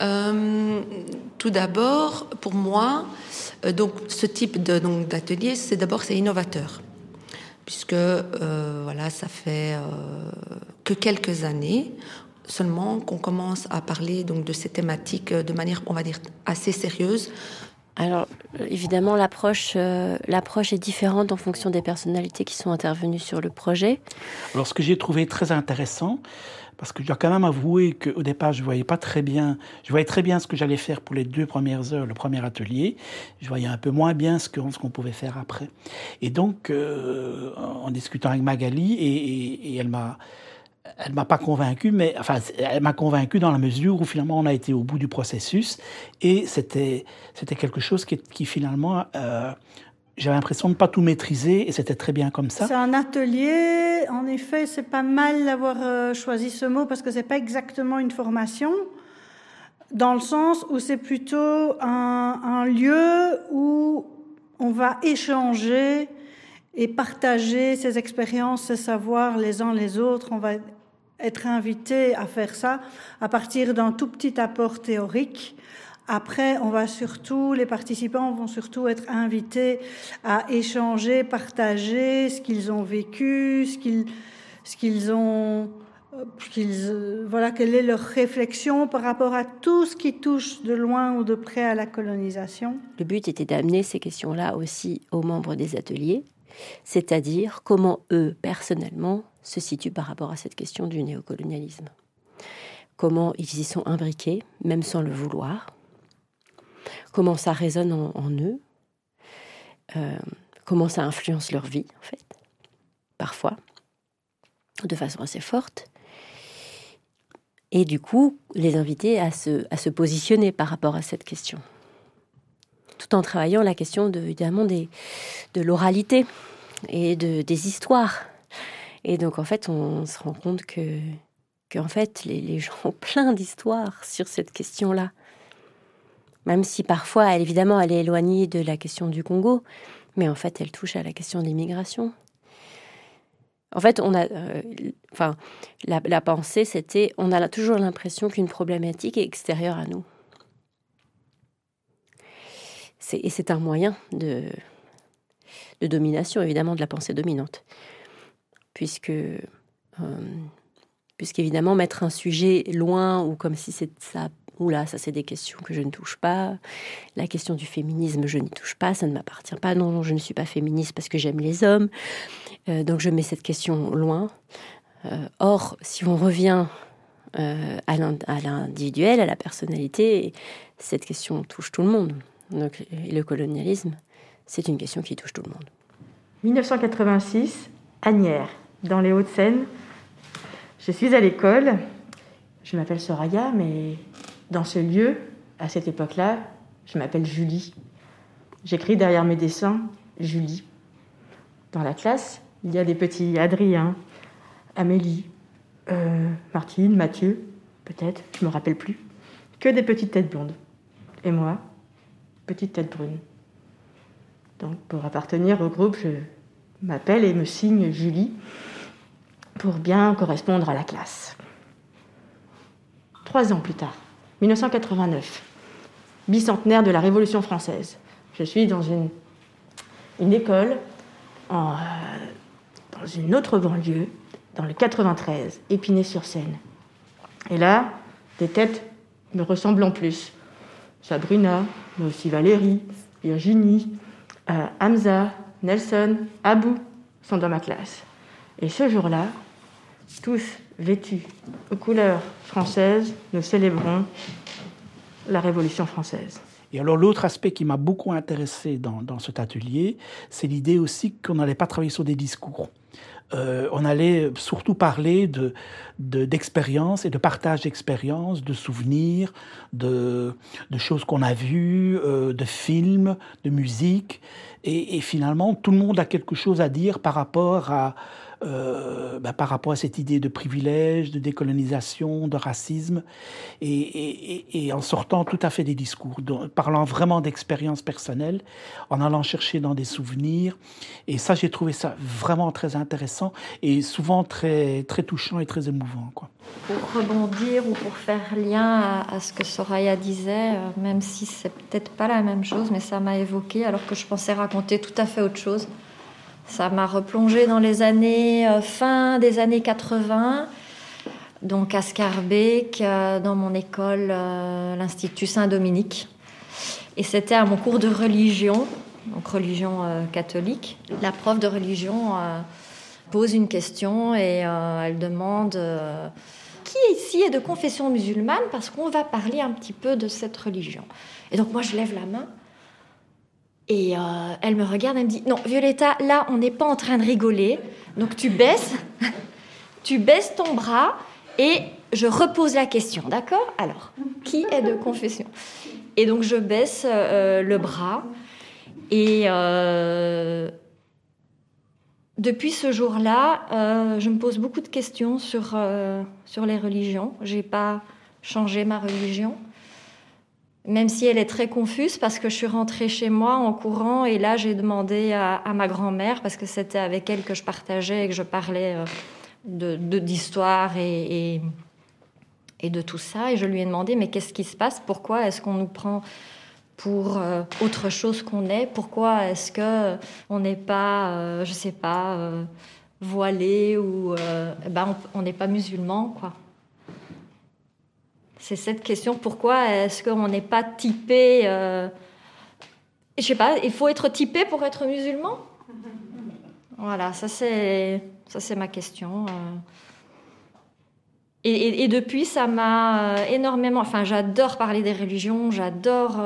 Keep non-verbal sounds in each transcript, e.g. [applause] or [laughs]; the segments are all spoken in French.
Euh, tout d'abord, pour moi, euh, donc ce type de donc d'atelier, c'est d'abord c'est innovateur, puisque euh, voilà, ça fait que quelques années seulement qu'on commence à parler donc de ces thématiques de manière, on va dire, assez sérieuse. Alors évidemment, l'approche l'approche est différente en fonction des personnalités qui sont intervenues sur le projet. Alors ce que j'ai trouvé très intéressant, parce que je dois quand même avouer qu'au départ, je voyais pas très bien, je voyais très bien ce que j'allais faire pour les deux premières heures, le premier atelier. Je voyais un peu moins bien ce qu'on ce qu'on pouvait faire après. Et donc, euh, en discutant avec Magali, et, elle m'a, elle m'a pas convaincu, mais enfin, elle m'a convaincu dans la mesure où finalement on a été au bout du processus et c'était c'était quelque chose qui, finalement euh, j'avais l'impression de ne pas tout maîtriser et c'était très bien comme ça. C'est un atelier, en effet, c'est pas mal d'avoir euh, choisi ce mot parce que c'est pas exactement une formation, dans le sens où c'est plutôt un, un, lieu où on va échanger et partager ses expériences, ses savoirs les uns les autres. On va être invité à faire ça à partir d'un tout petit apport théorique après, on va surtout, les participants vont surtout être invités à échanger, partager ce qu'ils ont vécu, ce qu'ils, ce qu'ils ont, qu'ils, voilà, quelle est leur réflexion par rapport à tout ce qui touche de loin ou de près à la colonisation. Le but était d'amener ces questions-là aussi aux membres des ateliers, c'est-à-dire comment eux, personnellement, se situent par rapport à cette question du néocolonialisme. Comment ils y sont imbriqués, même sans le vouloir comment ça résonne en, eux, euh, comment ça influence leur vie, en fait, parfois, de façon assez forte. Et du coup, les inviter à se, positionner par rapport à cette question. Tout en travaillant la question, de, évidemment, de l'oralité et de, des histoires. Et donc, en fait, on se rend compte que, en fait, les, gens ont plein d'histoires sur cette question-là même si parfois, évidemment, elle est éloignée de la question du Congo, mais en fait, elle touche à la question de l'immigration. En fait, on a, euh, enfin, la, pensée, c'était, on a toujours l'impression qu'une problématique est extérieure à nous. et c'est un moyen de, de domination, évidemment, de la pensée dominante, puisque, euh, puisqu'évidemment, mettre un sujet loin ou comme si ça Oula, ça c'est des questions que je ne touche pas. La question du féminisme, je n'y touche pas, ça ne m'appartient pas. Non, je ne suis pas féministe parce que j'aime les hommes. Euh, donc je mets cette question loin. Euh, or, si on revient à l'individuel, à la personnalité, cette question touche tout le monde. Donc le colonialisme, c'est une question qui touche tout le monde. 1986, Agnières, dans les Hauts-de-Seine. Je suis à l'école. Je m'appelle Soraya, mais dans ce lieu, à cette époque-là, je m'appelle Julie. J'écris derrière mes dessins Julie. Dans la classe, il y a des petits Adrien, Amélie, euh, Martine, Mathieu, peut-être, je me rappelle plus. Que des petites têtes blondes. Et moi, petite tête brune. Donc pour appartenir au groupe, je m'appelle et me signe Julie pour bien correspondre à la classe. Trois ans plus tard, 1989, bicentenaire de la Révolution française. Je suis dans une, école euh, dans une autre banlieue, dans le 93, Épinay-sur-Seine. Et là, des têtes me ressemblent en plus. Sabrina, mais aussi Valérie, Virginie, euh, Hamza, Nelson, Abou sont dans ma classe. Et ce jour-là, tous vêtus aux couleurs françaises, nous célébrons la Révolution française. Et alors l'autre aspect qui m'a beaucoup intéressé dans, dans cet atelier, c'est l'idée aussi qu'on n'allait pas travailler sur des discours. Euh, on allait surtout parler de, d'expériences et de partage d'expériences, de souvenirs, de, de choses qu'on a vues, euh, de films, de musique. Et, et, finalement, tout le monde a quelque chose à dire par rapport à, euh, bah, par rapport à cette idée de privilège, de décolonisation, de racisme, et, en sortant tout à fait des discours, parlant vraiment d'expérience personnelle, en allant chercher dans des souvenirs. Et ça, j'ai trouvé ça vraiment très intéressant et souvent très, très touchant et très émouvant. Quoi. Pour rebondir ou pour faire lien à, ce que Soraya disait, euh, même si c'est peut-être pas la même chose, mais ça m'a évoqué alors que je pensais raconter tout à fait autre chose. Ça m'a replongé dans les années, euh, fin des années 80, donc à Scarbeck, euh, dans mon école, euh, l'Institut Saint-Dominique. Et c'était à mon cours de religion, donc religion catholique. La prof de religion pose une question et elle demande qui ici est de confession musulmane parce qu'on va parler un petit peu de cette religion. Et donc moi je lève la main et euh, elle me regarde, elle me dit Non, Violetta, là, on n'est pas en train de rigoler. Donc tu baisses, [laughs] tu baisses ton bras et je repose la question, d'accord? Alors, qui est de confession? Et donc je baisse euh, le bras et euh, depuis ce jour-là, je me pose beaucoup de questions sur, sur les religions. J'ai pas changé ma religion même si elle est très confuse parce que je suis rentrée chez moi en courant et là j'ai demandé à, ma grand-mère parce que c'était avec elle que je partageais et que je parlais euh, de d'histoire et, et, de tout ça. Et je lui ai demandé mais qu'est-ce qui se passe? Pourquoi est-ce qu'on nous prend pour euh, autre chose qu'on est? Pourquoi est-ce que on n'est pas, euh, je sais pas, voilé ou ben on n'est pas musulman quoi? C'est cette question pourquoi est-ce qu'on n'est pas typé euh, Je sais pas, il faut être typé pour être musulman? Voilà, ça c'est ça c'est ma question. Euh. Et, depuis, ça m'a euh, énormément. Enfin, j'adore parler des religions, j'adore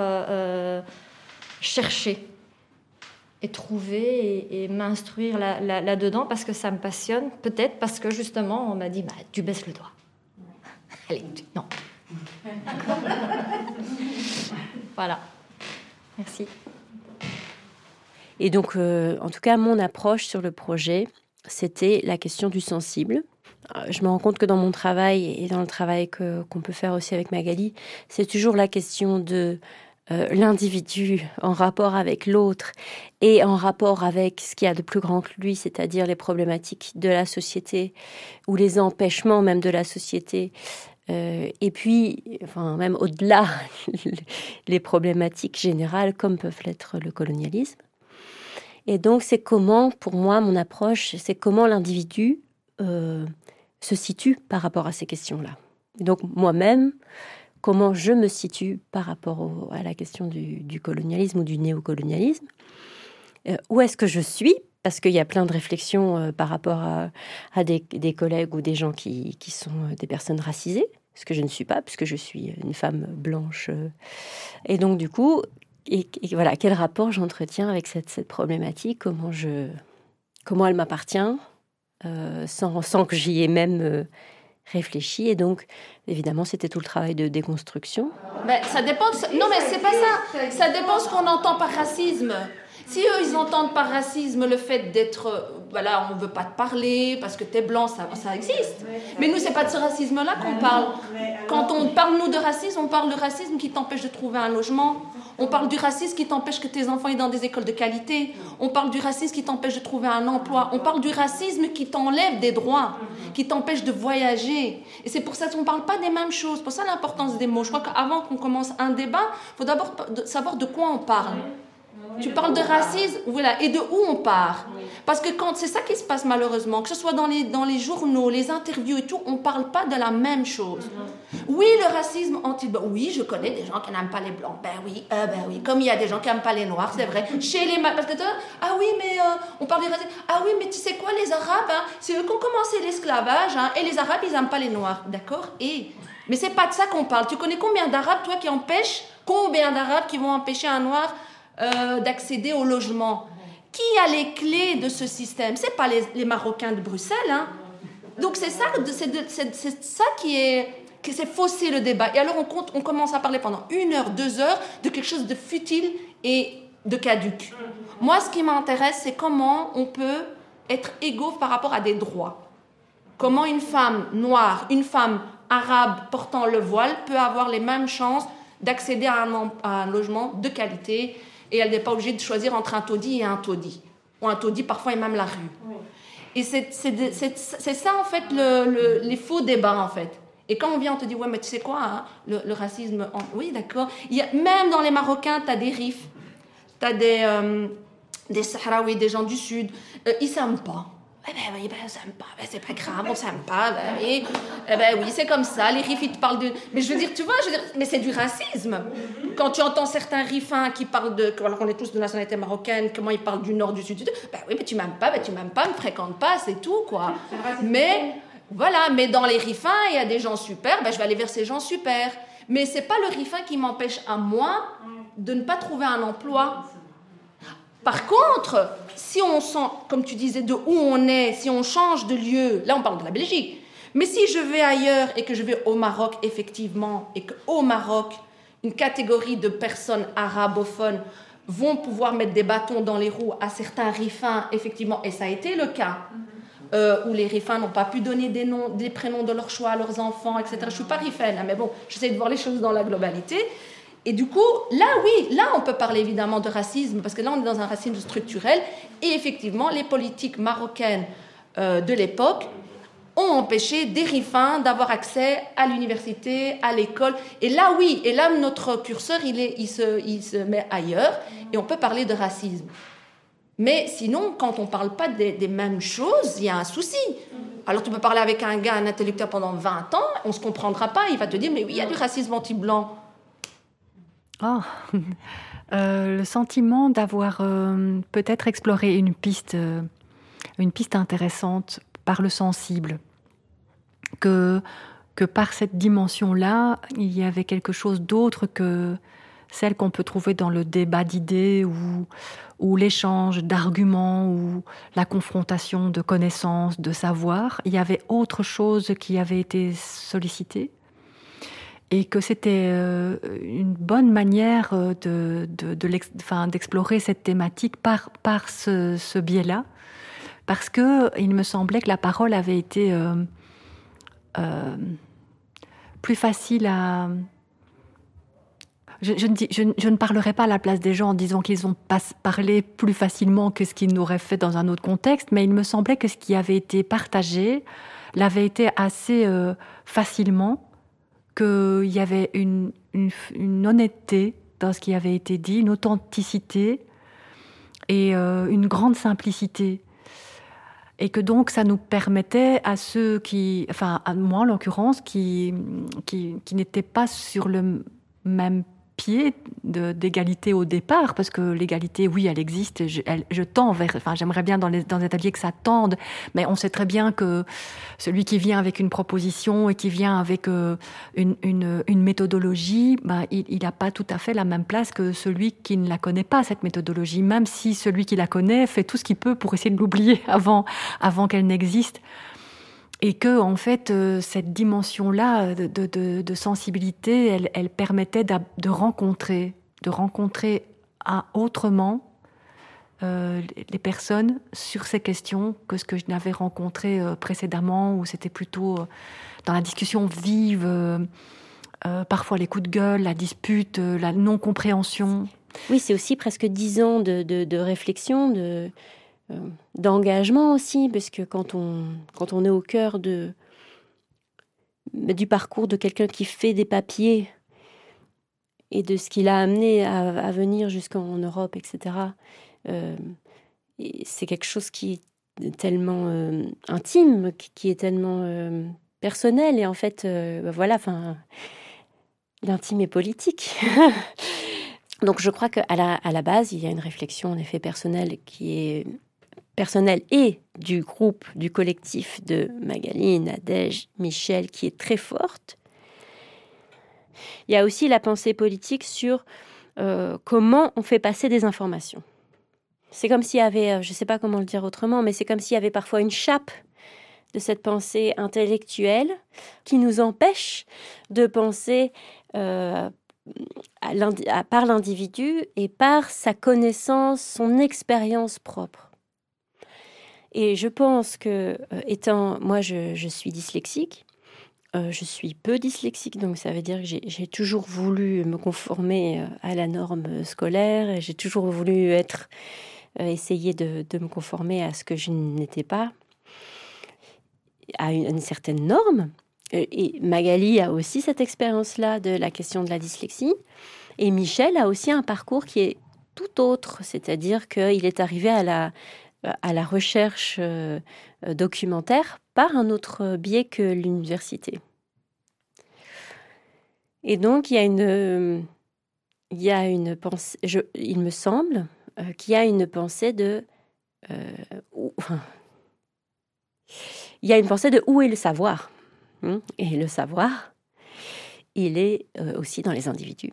chercher et trouver et, m'instruire là-dedans parce que ça me passionne. Peut-être parce que justement, on m'a dit bah, tu baisses le doigt. Allez, non, [laughs] voilà. Merci. Et donc, euh, en tout cas, mon approche sur le projet, c'était la question du sensible. Euh, je me rends compte que dans mon travail et dans le travail qu'on peut faire aussi avec Magali, c'est toujours la question de euh, l'individu en rapport avec l'autre et en rapport avec ce qu'il y a de plus grand que lui, c'est-à-dire les problématiques de la société ou les empêchements même de la société euh, et puis, enfin, même au-delà, [laughs] les problématiques générales comme peuvent l'être le colonialisme. Et donc, c'est comment, pour moi, mon approche, c'est comment l'individu euh, se situe par rapport à ces questions-là. Donc, moi-même, comment je me situe par rapport à la question du, colonialisme ou du néocolonialisme. Euh, où est-ce que je suis parce qu'il y a plein de réflexions par rapport à, des, collègues ou des gens qui, sont des personnes racisées ce que je ne suis pas, puisque je suis une femme blanche. Et donc, du coup, voilà, quel rapport j'entretiens avec cette, problématique, comment, elle m'appartient, euh, sans, que j'y ai même euh, réfléchi. Et donc, évidemment, c'était tout le travail de déconstruction. Mais ça dépend. Non, mais c'est pas ça. Ça dépend ce qu'on entend par racisme. Si eux, ils entendent par racisme le fait d'être, voilà, on ne veut pas te parler parce que tu es blanc, ça, ça existe. Mais nous, c'est pas de ce racisme-là qu'on parle. Quand on parle, nous, de racisme, on parle de racisme qui t'empêche de trouver un logement. On parle du racisme qui t'empêche que tes enfants aient dans des écoles de qualité. On parle du racisme qui t'empêche de trouver un emploi. On parle du racisme qui t'enlève des droits, qui t'empêche de voyager. Et c'est pour ça qu'on ne parle pas des mêmes choses. Pour ça l'importance des mots. Je crois qu'avant qu'on commence un débat, il faut d'abord savoir de quoi on parle. Tu parles de racisme, voilà, et de où on part. Parce que quand c'est ça qui se passe malheureusement, que ce soit dans les, dans les journaux, les interviews et tout, on ne parle pas de la même chose. Oui, le racisme anti oui, je connais des gens qui n'aiment pas les blancs. Ben oui, euh, ben oui, comme il y a des gens qui n'aiment pas les noirs, c'est vrai. Chez les parce que ah oui, mais euh, on parle du racisme. Ah oui, mais tu sais quoi, les Arabes, hein, c'est eux qui ont commencé l'esclavage, hein, et les Arabes, ils n'aiment pas les noirs, d'accord? Et mais c'est pas de ça qu'on parle. Tu connais combien d'Arabes, toi, qui empêchent? Combien d'Arabes qui vont empêcher un noir euh, d'accéder au logement. Qui a les clés de ce système? C'est pas les, Marocains de Bruxelles. Hein. Donc c'est ça, c'est qui est qui s'est faussé le débat. Et alors on, compte, on commence à parler pendant une heure, deux heures de quelque chose de futile et de caduque. Moi, ce qui m'intéresse, c'est comment on peut être égaux par rapport à des droits. Comment une femme noire, une femme arabe portant le voile peut avoir les mêmes chances d'accéder à, un, logement de qualité et elle n'est pas obligée de choisir entre un taudis et un taudis. Ou un taudis parfois et même la rue. Et c'est ça en fait les faux débats en fait. Et quand on vient, on te dit, ouais, mais tu sais quoi, hein, le, racisme, oui, d'accord. Même dans les Marocains, tu as des rifs, tu as des, euh, des Sahraouis, des gens du Sud. Euh, ils s'aiment pas. Eh ben oui, ben, on s'aime pas. Ben, c'est pas grave, on s'aime pas. Ben oui, eh ben, oui c'est comme ça. Les rifs, ils te parlent de. Mais je veux dire, tu vois, je veux dire, mais c'est du racisme. Quand tu entends certains riffins qui parlent de. Alors qu'on est tous de nationalité marocaine, comment ils parlent du nord, du sud, du Ben oui, mais tu m'aimes pas, ben tu m'aimes pas, me fréquente pas, c'est tout, quoi. Mais. Voilà, mais dans les riffins, il y a des gens super, ben, je vais aller vers ces gens super. Mais c'est pas le riffin qui m'empêche à moi de ne pas trouver un emploi. Par contre, si on sent, comme tu disais, de où on est, si on change de lieu, là on parle de la Belgique, mais si je vais ailleurs et que je vais au Maroc, effectivement, et qu'au Maroc, une catégorie de personnes arabophones vont pouvoir mettre des bâtons dans les roues à certains riffins, effectivement, et ça a été le cas, euh, où les rifins n'ont pas pu donner des, noms, des prénoms de leur choix à leurs enfants, etc. Je ne suis pas rifaine, hein, mais bon, j'essaie de voir les choses dans la globalité. Et du coup, là, oui, là, on peut parler évidemment de racisme, parce que là, on est dans un racisme structurel. Et effectivement, les politiques marocaines euh, de l'époque ont empêché des rifins d'avoir accès à l'université, à l'école. Et là, oui, et là, notre curseur, il, se, met ailleurs, et on peut parler de racisme. Mais sinon, quand on ne parle pas des mêmes choses, il y a un souci. Alors tu peux parler avec un gars, un intellectuel pendant 20 ans, on ne se comprendra pas, il va te dire, mais oui, il y a du racisme anti-blanc. Oh. [laughs] Le sentiment d'avoir euh, peut-être exploré une piste, euh, une piste intéressante par le sensible, que, que par cette dimension-là, il y avait quelque chose d'autre que celle qu'on peut trouver dans le débat d'idées ou, ou l'échange d'arguments ou la confrontation de connaissances, de savoir. Il y avait autre chose qui avait été sollicité et que c'était euh, une bonne manière euh, de, d'explorer cette thématique par, par ce, biais-là, parce que il me semblait que la parole avait été euh, plus facile à... Je, ne je, ne parlerai pas à la place des gens en disant qu'ils ont parlé plus facilement que ce qu'ils n'auraient fait dans un autre contexte, mais il me semblait que ce qui avait été partagé l'avait été assez facilement qu'il y avait une, honnêteté dans ce qui avait été dit, une authenticité et euh, une grande simplicité. Et que donc ça nous permettait à ceux qui, enfin à moi en l'occurrence, qui, qui, qui n'étaient pas sur le même pied d'égalité au départ, parce que l'égalité, oui, elle existe. Je, je tends vers, enfin, j'aimerais bien dans les, dans les ateliers que ça tende, mais on sait très bien que celui qui vient avec une proposition et qui vient avec euh, une, une, une, méthodologie, bah, il n'a pas tout à fait la même place que celui qui ne la connaît pas, cette méthodologie, même si celui qui la connaît fait tout ce qu'il peut pour essayer de l'oublier [laughs] avant, avant qu'elle n'existe et que en fait euh, cette dimension-là de, sensibilité, elle, permettait de rencontrer, de rencontrer autrement euh, les personnes sur ces questions que ce que je n'avais rencontré euh, précédemment, où c'était plutôt dans la discussion vive, parfois les coups de gueule, la dispute, la non-compréhension. Oui, c'est aussi presque dix ans de, de réflexion, de, euh, d'engagement aussi, parce que quand on, quand on est au cœur de, du parcours de quelqu'un qui fait des papiers et de ce qu'il a amené à, venir jusqu'en Europe, etc., euh, c'est quelque chose qui est tellement euh, intime, qui, est tellement personnel, et en fait, bah voilà, enfin, l'intime est politique. [laughs] Donc je crois qu'à la, à la base, il y a une réflexion en effet personnelle qui est personnel et du groupe, du collectif de Magali, Nadège, Michel, qui est très forte. Il y a aussi la pensée politique sur euh, comment on fait passer des informations. C'est comme s'il y avait, euh, je ne sais pas comment le dire autrement, mais c'est comme s'il y avait parfois une chape de cette pensée intellectuelle qui nous empêche de penser euh, par l'individu et par sa connaissance, son expérience propre. Et je pense que, étant, moi, je, suis dyslexique, je suis peu dyslexique, donc ça veut dire que j'ai toujours voulu me conformer à la norme scolaire, j'ai toujours voulu être, essayer de, me conformer à ce que je n'étais pas, à une certaine norme. Et Magali a aussi cette expérience-là de la question de la dyslexie. Et Michel a aussi un parcours qui est tout autre, c'est-à-dire qu'il est arrivé à la, à la recherche euh, documentaire par un autre biais que l'université. Et donc, il y a une, il y a une pensée, il me semble euh, qu'il y a une pensée de. Euh, il y a une pensée de où est le savoir Hein, et le savoir, il est euh, aussi dans les individus.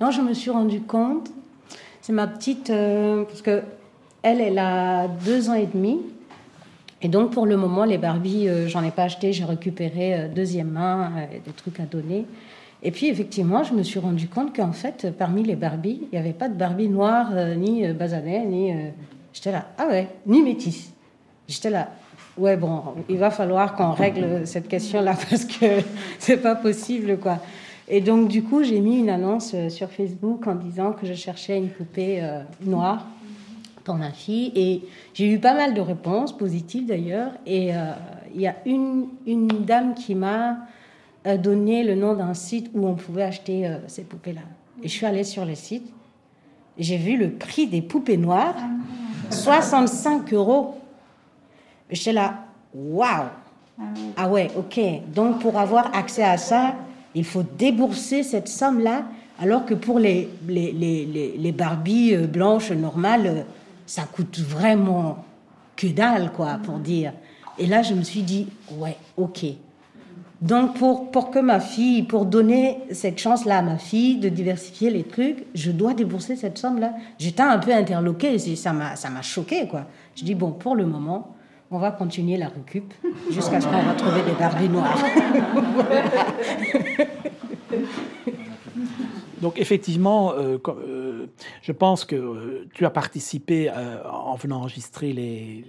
Non, je me suis rendu compte, c'est ma petite, euh, parce que elle, elle a deux ans et demi. Et donc, pour le moment, les Barbies, euh, j'en ai pas acheté, j'ai récupéré deuxième main, des trucs à donner. Et puis, effectivement, je me suis rendu compte qu'en fait, parmi les Barbies, il n'y avait pas de Barbie noire, ni basanet, ni. J'étais là, ah ouais, ni métisse. J'étais là, ouais, bon, il va falloir qu'on règle cette question-là [laughs] parce que c'est pas possible, quoi. Et donc, du coup, j'ai mis une annonce euh, sur Facebook en disant que je cherchais une poupée euh, noire pour ma fille. Et j'ai eu pas mal de réponses, positives d'ailleurs. Et euh, il y a une, une dame qui m'a donné le nom d'un site où on pouvait acheter ces poupées-là. Et je suis allée sur le site. J'ai vu le prix des poupées noires 65 euros. J'étais là, waouh! Ah ouais, ok. Donc pour avoir accès à ça, il faut débourser cette somme-là, alors que pour les, les, les, les Barbies euh, blanches normales, euh, ça coûte vraiment que dalle, quoi, pour dire. Et là, je me suis dit, ouais, ok. Donc pour, pour que ma fille, pour donner cette chance-là à ma fille de diversifier les trucs, je dois débourser cette somme-là. J'étais un peu interloquée, ça m'a, ça m'a choqué, quoi. Je dis, bon, pour le moment, on va continuer la récup jusqu'à ce qu'on va trouver des Barbies noires. [laughs] Donc effectivement, euh, euh, je pense que euh, tu as participé en venant enregistrer les,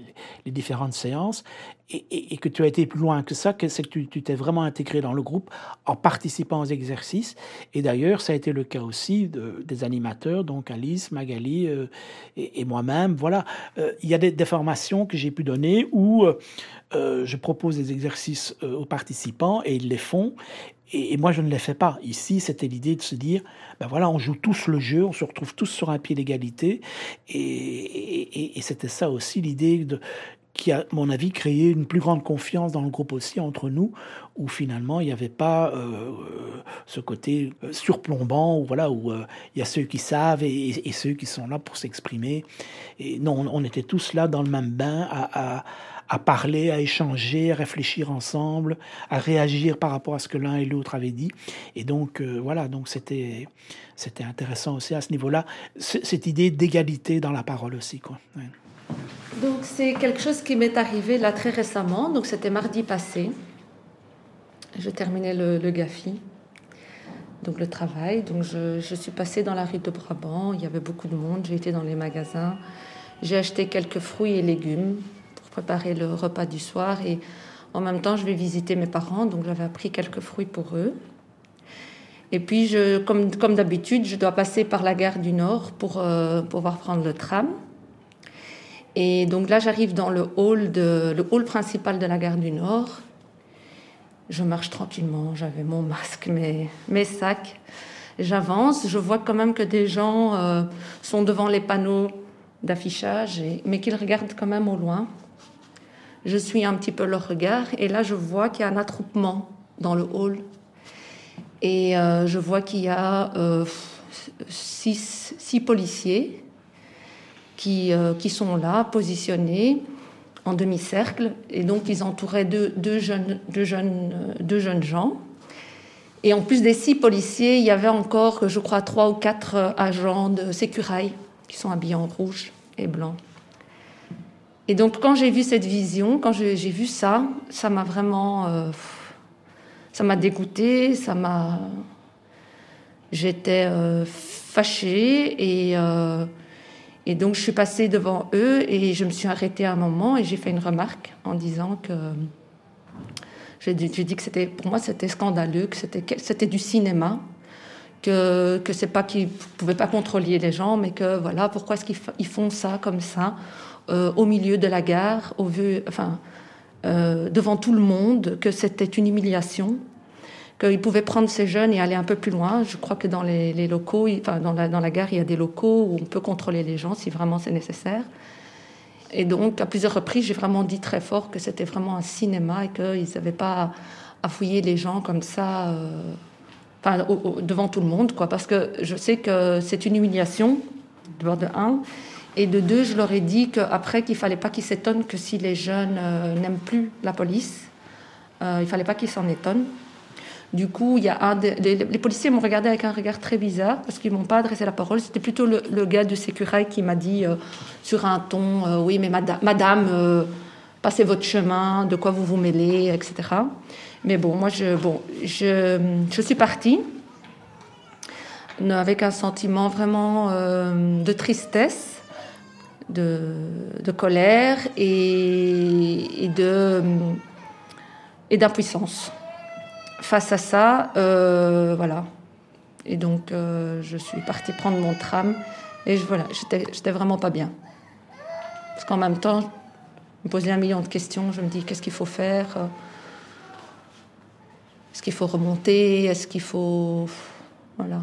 différentes séances et, que tu as été plus loin que ça, que c'est que tu t'es vraiment intégré dans le groupe en participant aux exercices. Et d'ailleurs, ça a été le cas aussi des animateurs, donc Alice, Magali et, moi-même. Voilà, il y a des, des formations que j'ai pu donner où je propose des exercices aux participants et ils les font. Et, moi, je ne les fais pas. Ici, c'était l'idée de se dire, ben voilà, on joue tous le jeu, on se retrouve tous sur un pied d'égalité. Et, c'était ça aussi l'idée de qui a, à mon avis, créé une plus grande confiance dans le groupe aussi entre nous, où finalement il n'y avait pas euh, ce côté euh, surplombant, où voilà, où euh, il y a ceux qui savent et, ceux qui sont là pour s'exprimer. Et non, on, était tous là dans le même bain à parler, à échanger, à réfléchir ensemble, à réagir par rapport à ce que l'un et l'autre avaient dit. Et donc, euh, voilà, donc c'était, c'était intéressant aussi à ce niveau-là, cette idée d'égalité dans la parole aussi. Quoi. Donc, c'est quelque chose qui m'est arrivé là très récemment, donc c'était mardi passé. Je terminais le, le GAFI, donc le travail. Donc, je, je suis passée dans la rue de Brabant, il y avait beaucoup de monde, j'ai été dans les magasins. J'ai acheté quelques fruits et légumes préparer le repas du soir et en même temps, je vais visiter mes parents, donc j'avais appris quelques fruits pour eux. Et puis, comme, d'habitude, je dois passer par la gare du Nord pour euh, pouvoir prendre le tram. Et donc là, j'arrive dans le hall, principal de la gare du Nord. Je marche tranquillement, j'avais mon masque, mes, mes sacs. J'avance, je vois quand même que des gens euh, sont devant les panneaux d'affichage, mais qu'ils regardent quand même au loin. Je suis un petit peu leur regard et là je vois qu'il y a un attroupement dans le hall. Et euh, je vois qu'il y a euh, six, six, policiers qui, euh, qui, sont là, positionnés en demi-cercle. Et donc ils entouraient deux, deux, jeunes, deux, jeunes, deux jeunes gens. Et en plus des six policiers, il y avait encore, je crois, trois ou quatre agents de sécurité qui sont habillés en rouge et blanc. Et donc quand j'ai vu cette vision, quand j'ai vu ça, ça m'a vraiment, euh, ça m'a dégoûté, ça m'a, j'étais euh, fâchée et euh, Et donc je suis passée devant eux et je me suis arrêtée un moment et j'ai fait une remarque en disant que j'ai dit, que c'était pour moi c'était scandaleux, que c'était du cinéma, que que c'est pas qu'ils pouvaient pas contrôler les gens, mais que voilà pourquoi est-ce qu'ils font ça comme ça? Euh, au milieu de la gare, euh, devant tout le monde, que c'était une humiliation qu'ils pouvaient prendre ces jeunes et aller un peu plus loin. Je crois que dans les, locaux, enfin, dans, la, dans la gare, il y a des locaux où on peut contrôler les gens si vraiment c'est nécessaire. Et donc, à plusieurs reprises, j'ai vraiment dit très fort que c'était vraiment un cinéma et qu'ils n'avaient pas à fouiller les gens comme ça, euh, enfin, devant tout le monde, quoi. Parce que je sais que c'est une humiliation, de bord de un. Et de deux, je leur ai dit qu'après, qu'il fallait pas qu'ils s'étonnent que si les jeunes euh, n'aiment plus la police, euh, il fallait pas qu'ils s'en étonnent. Du coup, il y a un les, policiers m'ont regardé avec un regard très bizarre parce qu'ils m'ont pas adressé la parole. C'était plutôt le, gars de sécurité qui m'a dit euh, sur un ton euh, Oui, mais madame, euh, passez votre chemin, de quoi vous vous mêlez, etc. Mais bon, moi, bon, je, je suis partie avec un sentiment vraiment de tristesse, de, colère et, et de et d'impuissance face à ça, euh, voilà. Et donc, euh, je suis partie prendre mon tram et je, voilà, j'étais vraiment pas bien. Parce qu'en même temps, je me posais un million de questions. Je me dis, qu'est-ce qu'il faut faire? Est-ce qu'il faut remonter? Est-ce qu'il faut. Voilà.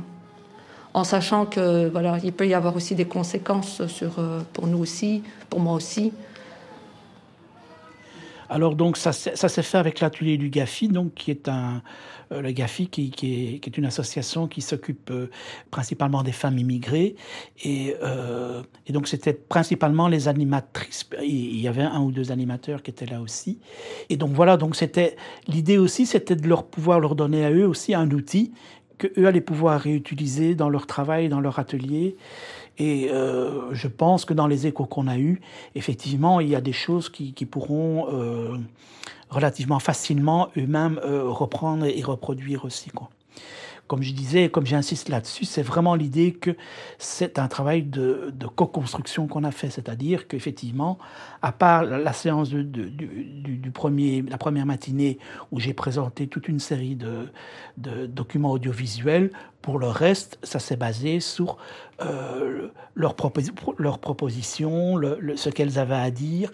En sachant que, voilà, il peut y avoir aussi des conséquences sur, euh, pour nous aussi, pour moi aussi. Alors donc ça, ça s'est fait avec l'atelier du GAFI, donc qui est un euh, le GAFI qui, qui, est, qui, est, une association qui s'occupe euh, principalement des femmes immigrées et, et donc c'était principalement les animatrices. Il y avait un ou deux animateurs qui étaient là aussi. Et donc voilà, donc c'était l'idée aussi, c'était de leur pouvoir leur donner à eux aussi un outil que eux allaient pouvoir réutiliser dans leur travail, dans leur atelier. Et euh, je pense que dans les échos qu'on a eus, effectivement, il y a des choses qui, qui pourront euh, relativement facilement eux-mêmes euh, reprendre et reproduire aussi. Quoi comme je disais, comme j'insiste là-dessus, c'est vraiment l'idée que c'est un travail de, co-construction qu'on a fait, c'est-à-dire qu'effectivement, à part la séance de, du, premier, la première matinée où j'ai présenté toute une série de, documents audiovisuels, pour le reste, ça s'est basé sur euh, leurs, propositions, ce qu'elles avaient à dire.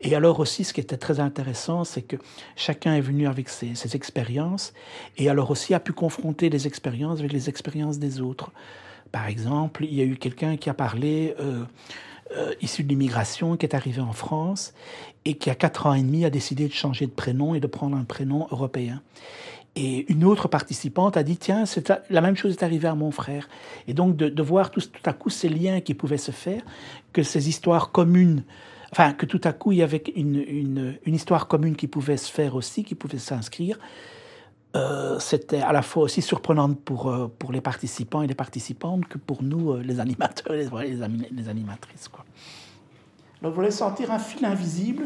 Et alors aussi, ce qui était très intéressant, c'est que chacun est venu avec ses, ses expériences et alors aussi a pu confronter les expériences avec les expériences des autres. Par exemple, il y a eu quelqu'un qui a parlé, euh, euh, issu de l'immigration, qui est arrivé en France et qui, à 4 ans et demi, a décidé de changer de prénom et de prendre un prénom européen. Et une autre participante a dit, tiens, la même chose est arrivée à mon frère. Et donc de, voir tout, à coup ces liens qui pouvaient se faire, que ces histoires communes, enfin que tout à coup il y avait une, une, histoire commune qui pouvait se faire aussi, qui pouvait s'inscrire, euh, c'était à la fois aussi surprenant pour, euh, pour les participants et les participantes que pour nous, euh, les animateurs et les, les, animatrices. Quoi. Donc vous allez sentir un fil invisible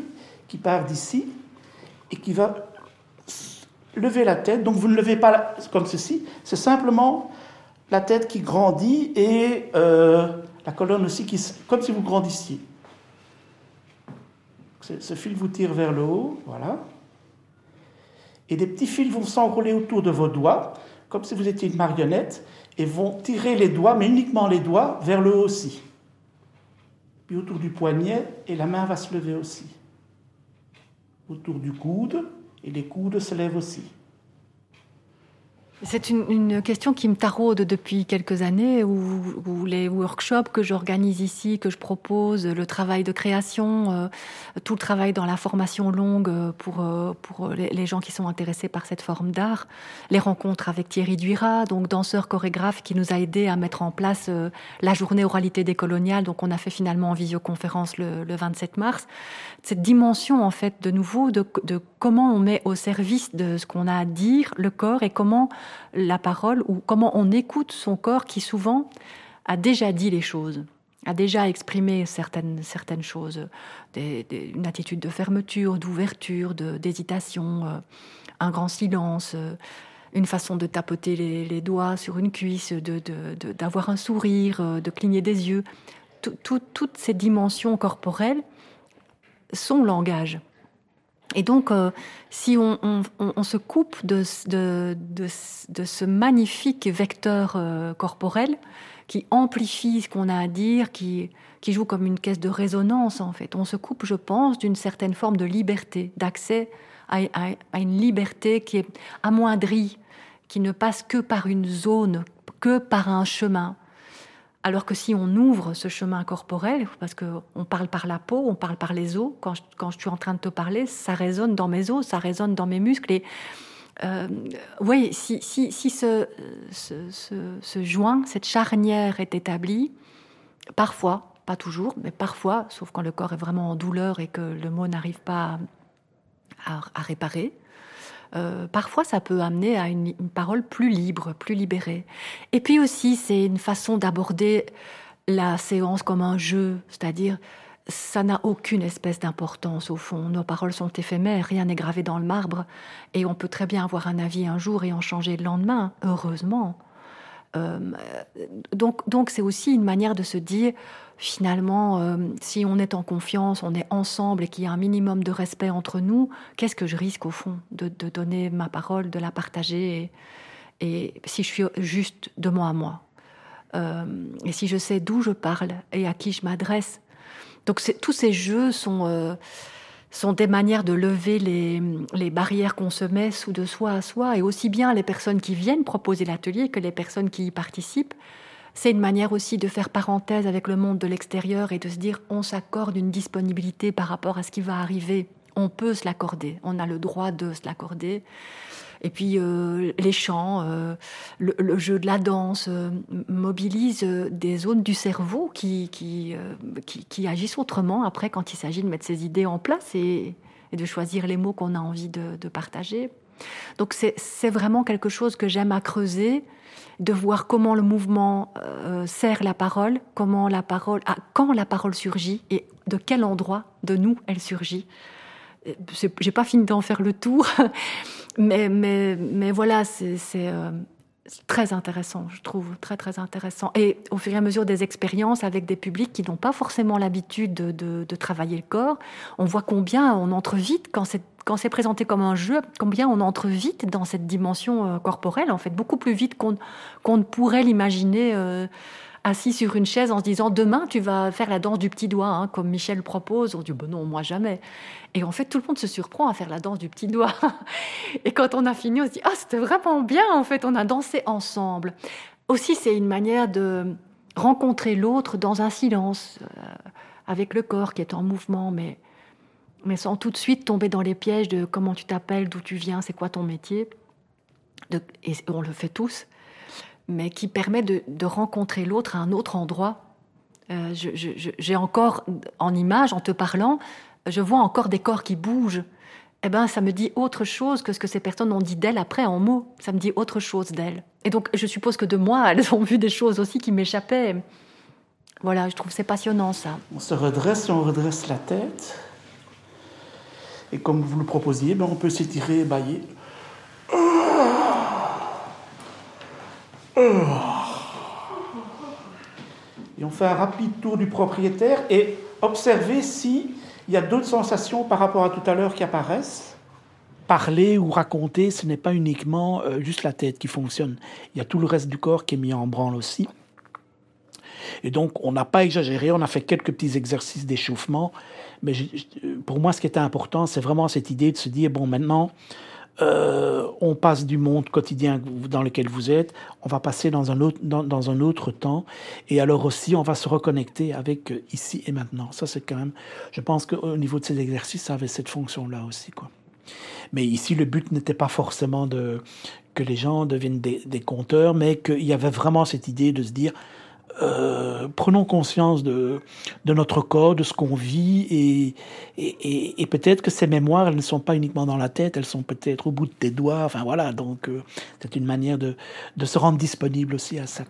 qui part d'ici et qui va lever la tête. Donc vous ne levez pas comme ceci, c'est simplement la tête qui grandit et la colonne aussi, qui, comme si vous grandissiez. Ce fil vous tire vers le haut, voilà et des petits fils vont s'enrouler autour de vos doigts, comme si vous étiez une marionnette, et vont tirer les doigts, mais uniquement les doigts, vers le haut aussi. Puis autour du poignet, et la main va se lever aussi. Autour du coude, et les coudes se lèvent aussi. C'est une, question qui me taraude depuis quelques années, où, les workshops que j'organise ici, que je propose, le travail de création, euh, tout le travail dans la formation longue euh, pour, euh, pour les, gens qui sont intéressés par cette forme d'art, les rencontres avec Thierry Duira, donc danseur chorégraphe qui nous a aidé à mettre en place la journée oralité décoloniale, donc on a fait finalement en visioconférence le, le 27 mars. Cette dimension en fait de nouveau de comment on met au service de ce qu'on a à dire le corps et comment la parole ou comment on écoute son corps qui souvent a déjà dit les choses, a déjà exprimé certaines, certaines choses, une attitude de fermeture, d'ouverture, d'hésitation, euh, un grand silence, euh, une façon de tapoter les, doigts sur une cuisse, d'avoir un sourire, euh, de cligner des yeux. toutes ces dimensions corporelles sont langage. Et donc, euh, si on, se coupe de, ce magnifique vecteur euh, corporel qui amplifie ce qu'on a à dire, qui, joue comme une caisse de résonance, en fait, on se coupe, je pense, d'une certaine forme de liberté, d'accès à, une liberté qui est amoindrie, qui ne passe que par une zone, que par un chemin. Alors que si on ouvre ce chemin corporel, parce qu'on parle par la peau, on parle par les os, quand je, suis en train de te parler, ça résonne dans mes os, ça résonne dans mes muscles. Et euh, oui, si, ce, ce, joint, cette charnière est établie, parfois, pas toujours, mais parfois, sauf quand le corps est vraiment en douleur et que le mot n'arrive pas à réparer, euh, parfois ça peut amener à une, parole plus libre, plus libérée. Et puis aussi, c'est une façon d'aborder la séance comme un jeu, c'est-à-dire ça n'a aucune espèce d'importance au fond. Nos paroles sont éphémères, rien n'est gravé dans le marbre, et on peut très bien avoir un avis un jour et en changer le lendemain, heureusement. Euh, donc, donc c'est aussi une manière de se dire finalement, euh, si on est en confiance, on est ensemble et qu'il y a un minimum de respect entre nous, qu'est-ce que je risque au fond de, donner ma parole, de la partager et, si je suis juste de moi à moi? Euh, et si je sais d'où je parle et à qui je m'adresse. Donc tous ces jeux sont, euh, sont des manières de lever les, les barrières qu'on se met sous de soi à soi. Et aussi bien les personnes qui viennent proposer l'atelier que les personnes qui y participent c'est une manière aussi de faire parenthèse avec le monde de l'extérieur et de se dire on s'accorde une disponibilité par rapport à ce qui va arriver. On peut se l'accorder, on a le droit de se l'accorder. Et puis euh, les chants, euh, le, jeu de la danse euh, mobilise des zones du cerveau qui, qui, qui, agissent autrement après quand il s'agit de mettre ses idées en place et, de choisir les mots qu'on a envie de, de partager. Donc c'est vraiment quelque chose que j'aime à creuser de voir comment le mouvement euh, sert la parole, comment la parole, ah, quand la parole surgit et de quel endroit de nous elle surgit. J'ai pas fini d'en faire le tour, [laughs] mais, mais, mais voilà, c'est euh, très intéressant, je trouve, très très intéressant. Et au fur et à mesure des expériences avec des publics qui n'ont pas forcément l'habitude de, travailler le corps, on voit combien on entre vite quand c'est quand c'est présenté comme un jeu, combien on entre vite dans cette dimension euh, corporelle, en fait, beaucoup plus vite qu'on qu'on ne pourrait l'imaginer euh, assis sur une chaise en se disant demain tu vas faire la danse du petit doigt, hein, comme Michel propose. On dit bon non, moi jamais. Et en fait, tout le monde se surprend à faire la danse du petit doigt. [laughs] Et quand on a fini, on se dit ah c'était vraiment bien. En fait, on a dansé ensemble. Aussi, c'est une manière de rencontrer l'autre dans un silence, euh, avec le corps qui est en mouvement, mais mais sans tout de suite tomber dans les pièges de comment tu t'appelles, d'où tu viens, c'est quoi ton métier. et on le fait tous, mais qui permet de, rencontrer l'autre à un autre endroit. Euh, j'ai encore, en image, en te parlant, je vois encore des corps qui bougent. Eh ben, ça me dit autre chose que ce que ces personnes ont dit d'elles après en mots. Ça me dit autre chose d'elles. Et donc, je suppose que de moi, [laughs] elles ont vu des choses aussi qui m'échappaient. Voilà, je trouve c'est passionnant ça. On se redresse on redresse la tête. Et comme vous le proposiez, ben on peut s'étirer bailler. Et on fait un rapide tour du propriétaire et observer s'il y a d'autres sensations par rapport à tout à l'heure qui apparaissent. Parler ou raconter, ce n'est pas uniquement euh, juste la tête qui fonctionne. Il y a tout le reste du corps qui est mis en branle aussi. Et donc, on n'a pas exagéré, on a fait quelques petits exercices d'échauffement. Mais pour moi, ce qui était important, c'est vraiment cette idée de se dire, bon, maintenant, euh, on passe du monde quotidien dans lequel vous êtes, on va passer dans un autre, dans, un autre temps, et alors aussi on va se reconnecter avec euh, ici et maintenant. Ça c'est quand même, je pense qu'au niveau de ces exercices, ça avait cette fonction-là aussi, quoi. Mais ici, le but n'était pas forcément de que les gens deviennent des, des compteurs, mais qu'il y avait vraiment cette idée de se dire, euh, prenons conscience de, notre corps, de ce qu'on vit, et, peut-être que ces mémoires, elles ne sont pas uniquement dans la tête, elles sont peut-être au bout de tes doigts. Enfin voilà, donc euh, c'est une manière de, se rendre disponible aussi à ça.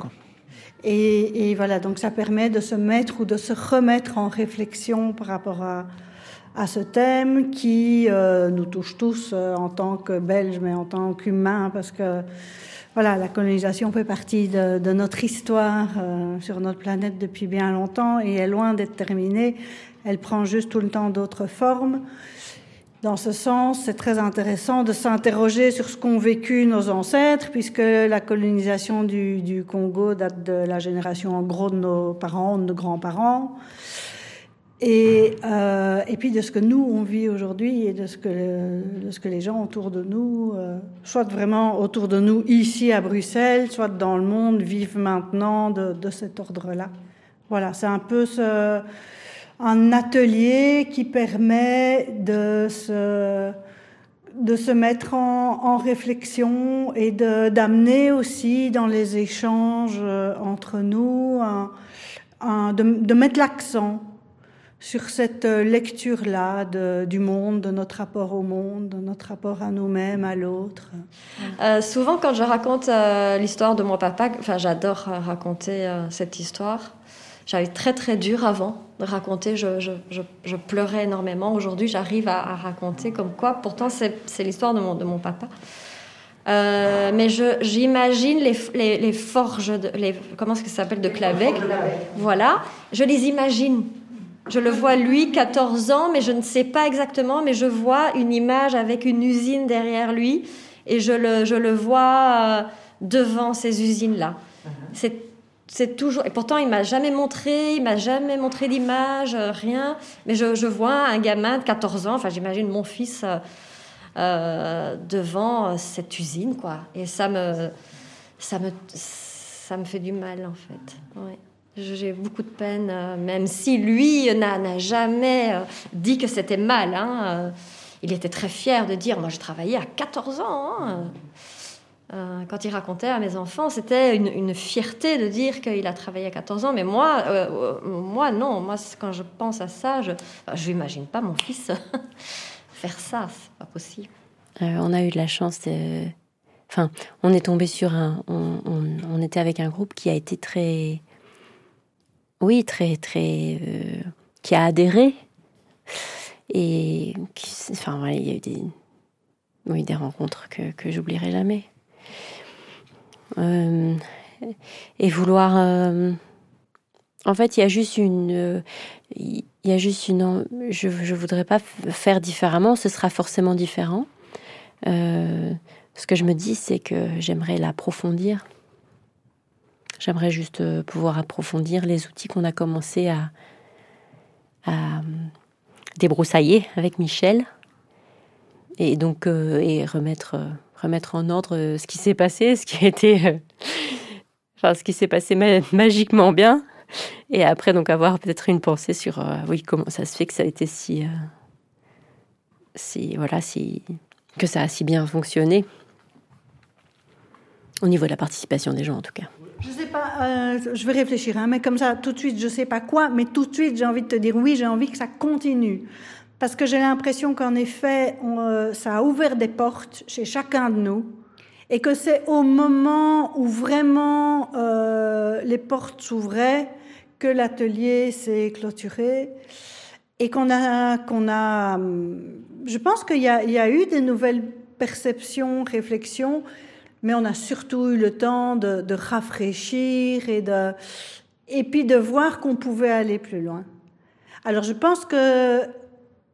Et, voilà, donc ça permet de se mettre ou de se remettre en réflexion par rapport à, à ce thème qui euh, nous touche tous en tant que Belges, mais en tant qu'humains, parce que voilà, la colonisation fait partie de, notre histoire euh, sur notre planète depuis bien longtemps et est loin d'être terminée. Elle prend juste tout le temps d'autres formes. Dans ce sens, c'est très intéressant de s'interroger sur ce qu'ont vécu nos ancêtres, puisque la colonisation du, Congo date de la génération en gros de nos parents, de nos grands-parents. Et, euh, et, puis de ce que nous on vit aujourd'hui et de ce, que de ce que les gens autour de nous, euh, soit vraiment autour de nous ici à Bruxelles, soit dans le monde, vivent maintenant de, de cet ordre-là. Voilà, c'est un peu ce, un atelier qui permet de se, de se mettre en, en réflexion et d'amener aussi dans les échanges euh, entre nous, un, un, de, de mettre l'accent sur cette lecture-là du monde, de notre rapport au monde, de notre rapport à nous-mêmes, à l'autre. Euh, souvent, quand je raconte euh, l'histoire de mon papa, enfin, j'adore raconter euh, cette histoire. J'avais très très dur avant de raconter, je, je, je, je pleurais énormément. Aujourd'hui, j'arrive à, à, raconter comme quoi, pourtant, c'est l'histoire de mon, de mon papa. Euh, mais j'imagine les, les, les, forges, de, les, comment est-ce que ça s'appelle, de Clavec. Voilà, je les imagine je le vois lui, 14 ans, mais je ne sais pas exactement, mais je vois une image avec une usine derrière lui et je le, je le vois euh, devant ces usines-là. Uh-huh. C'est toujours. Et pourtant, il m'a jamais montré, il m'a jamais montré d'image, euh, rien. Mais je, je, vois un gamin de 14 ans, enfin, j'imagine mon fils euh, devant cette usine, quoi. Et ça me, ça me, ça me fait du mal, en fait. Ouais. J'ai beaucoup de peine, euh, même si lui n'a jamais euh, dit que c'était mal. Hein. Euh, il était très fier de dire, moi je travaillais à 14 ans. Hein. Quand il racontait à mes enfants, c'était une, fierté de dire qu'il a travaillé à 14 ans. Mais moi, moi non. Moi, quand je pense à ça, je n'imagine pas mon fils [laughs] faire ça. C'est pas possible. On a eu de la chance. Enfin, on est tombé sur un... On était avec un groupe qui a été très oui, très, très. Euh, qui a adhéré. Et qui, enfin, voilà, il y a eu des, oui, des rencontres que, que j'oublierai jamais. Euh, et vouloir. Euh, en fait, il y a juste une. il y a juste une. Je ne voudrais pas faire différemment, ce sera forcément différent. Ce que je me dis, c'est que j'aimerais l'approfondir. J'aimerais juste euh, pouvoir approfondir les outils qu'on a commencé à, euh, débroussailler avec Michel. Et donc euh, et remettre remettre en ordre ce qui s'est passé, ce qui a été [laughs] enfin ce qui s'est passé magiquement bien. Et après donc avoir peut-être une pensée sur oui comment ça se fait que ça a été si si voilà si que ça a si bien fonctionné. Au niveau de la participation des gens en tout cas. Je sais pas, euh, je vais réfléchir, hein, mais comme ça, tout de suite, je sais pas quoi, mais tout de suite, j'ai envie de te dire oui, j'ai envie que ça continue. Parce que j'ai l'impression qu'en effet, on, euh, ça a ouvert des portes chez chacun de nous. Et que c'est au moment où vraiment euh, les portes s'ouvraient que l'atelier s'est clôturé. Et qu'on a, qu'on a. Je pense qu'il y, y a eu des nouvelles perceptions, réflexions mais on a surtout eu le temps de, rafraîchir et, de, et puis de voir qu'on pouvait aller plus loin. Alors je pense que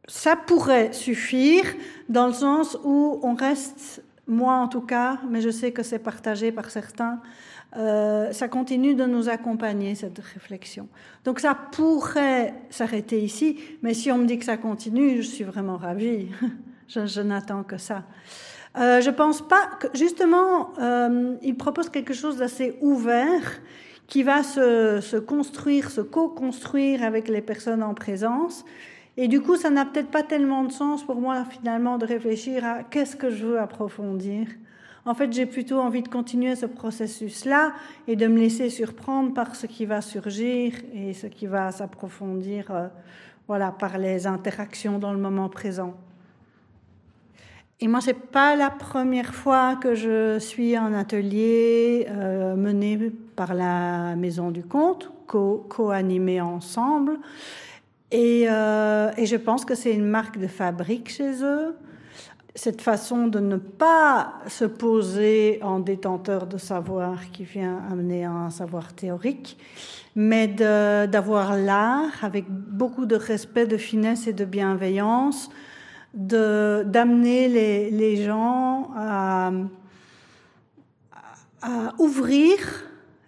ça pourrait suffire dans le sens où on reste, moi en tout cas, mais je sais que c'est partagé par certains, euh, ça continue de nous accompagner, cette réflexion. Donc ça pourrait s'arrêter ici, mais si on me dit que ça continue, je suis vraiment ravie. [laughs] je n'attends que ça. Euh, je pense pas que justement, euh, il propose quelque chose d'assez ouvert qui va se, construire, se co-construire avec les personnes en présence. Et du coup, ça n'a peut-être pas tellement de sens pour moi finalement de réfléchir à qu'est-ce que je veux approfondir. En fait, j'ai plutôt envie de continuer ce processus-là et de me laisser surprendre par ce qui va surgir et ce qui va s'approfondir, euh, voilà, par les interactions dans le moment présent. Et moi, c'est pas la première fois que je suis en atelier euh, mené par la Maison du Conte, co-animé co ensemble. Euh, et, je pense que c'est une marque de fabrique chez eux. cette façon de ne pas se poser en détenteur de savoir qui vient amener un savoir théorique, mais d'avoir l'art avec beaucoup de respect, de finesse et de bienveillance, d'amener les, gens à, ouvrir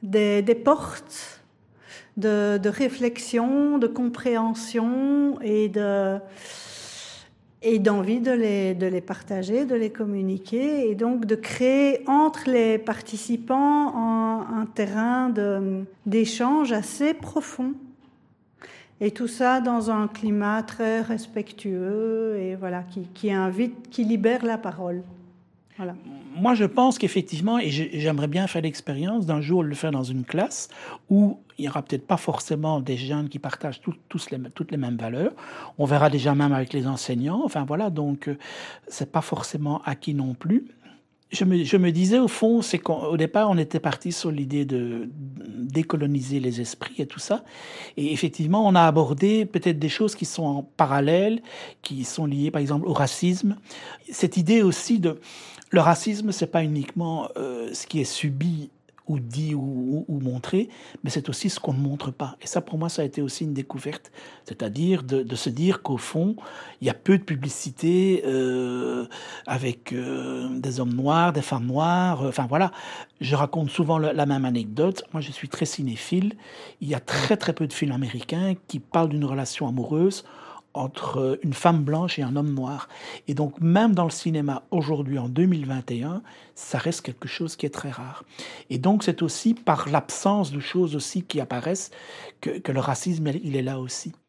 des, portes de, de, réflexion, de compréhension et de d'envie de les, de les partager, de les communiquer, et donc de créer entre les participants un, un terrain d'échange assez profond. Et tout ça dans un climat très respectueux et voilà, qui, invite, qui libère la parole. Voilà moi, je pense qu'effectivement, et j'aimerais bien faire l'expérience d'un jour le faire dans une classe où il n'y aura peut-être pas forcément des jeunes qui partagent toutes les mêmes valeurs. On verra déjà même avec les enseignants. Enfin voilà, donc euh, c'est pas forcément acquis non plus. Je me, disais au fond, c'est qu'au départ, on était parti sur l'idée de décoloniser les esprits et tout ça. Et effectivement, on a abordé peut-être des choses qui sont en parallèle, qui sont liées par exemple au racisme. Cette idée aussi de le racisme, c'est pas uniquement euh, ce qui est subi ou dit ou, montré, mais c'est aussi ce qu'on ne montre pas. Et ça, pour moi, ça a été aussi une découverte, c'est-à-dire de, se dire qu'au fond, il y a peu de publicité euh, avec euh, des hommes noirs, des femmes noires. Enfin voilà, je raconte souvent la même anecdote. Moi, je suis très cinéphile. Il y a très très peu de films américains qui parlent d'une relation amoureuse entre une femme blanche et un homme noir. Et donc même dans le cinéma aujourd'hui en 2021, ça reste quelque chose qui est très rare. Et donc c'est aussi par l'absence de choses aussi qui apparaissent que, que le racisme, il est là aussi.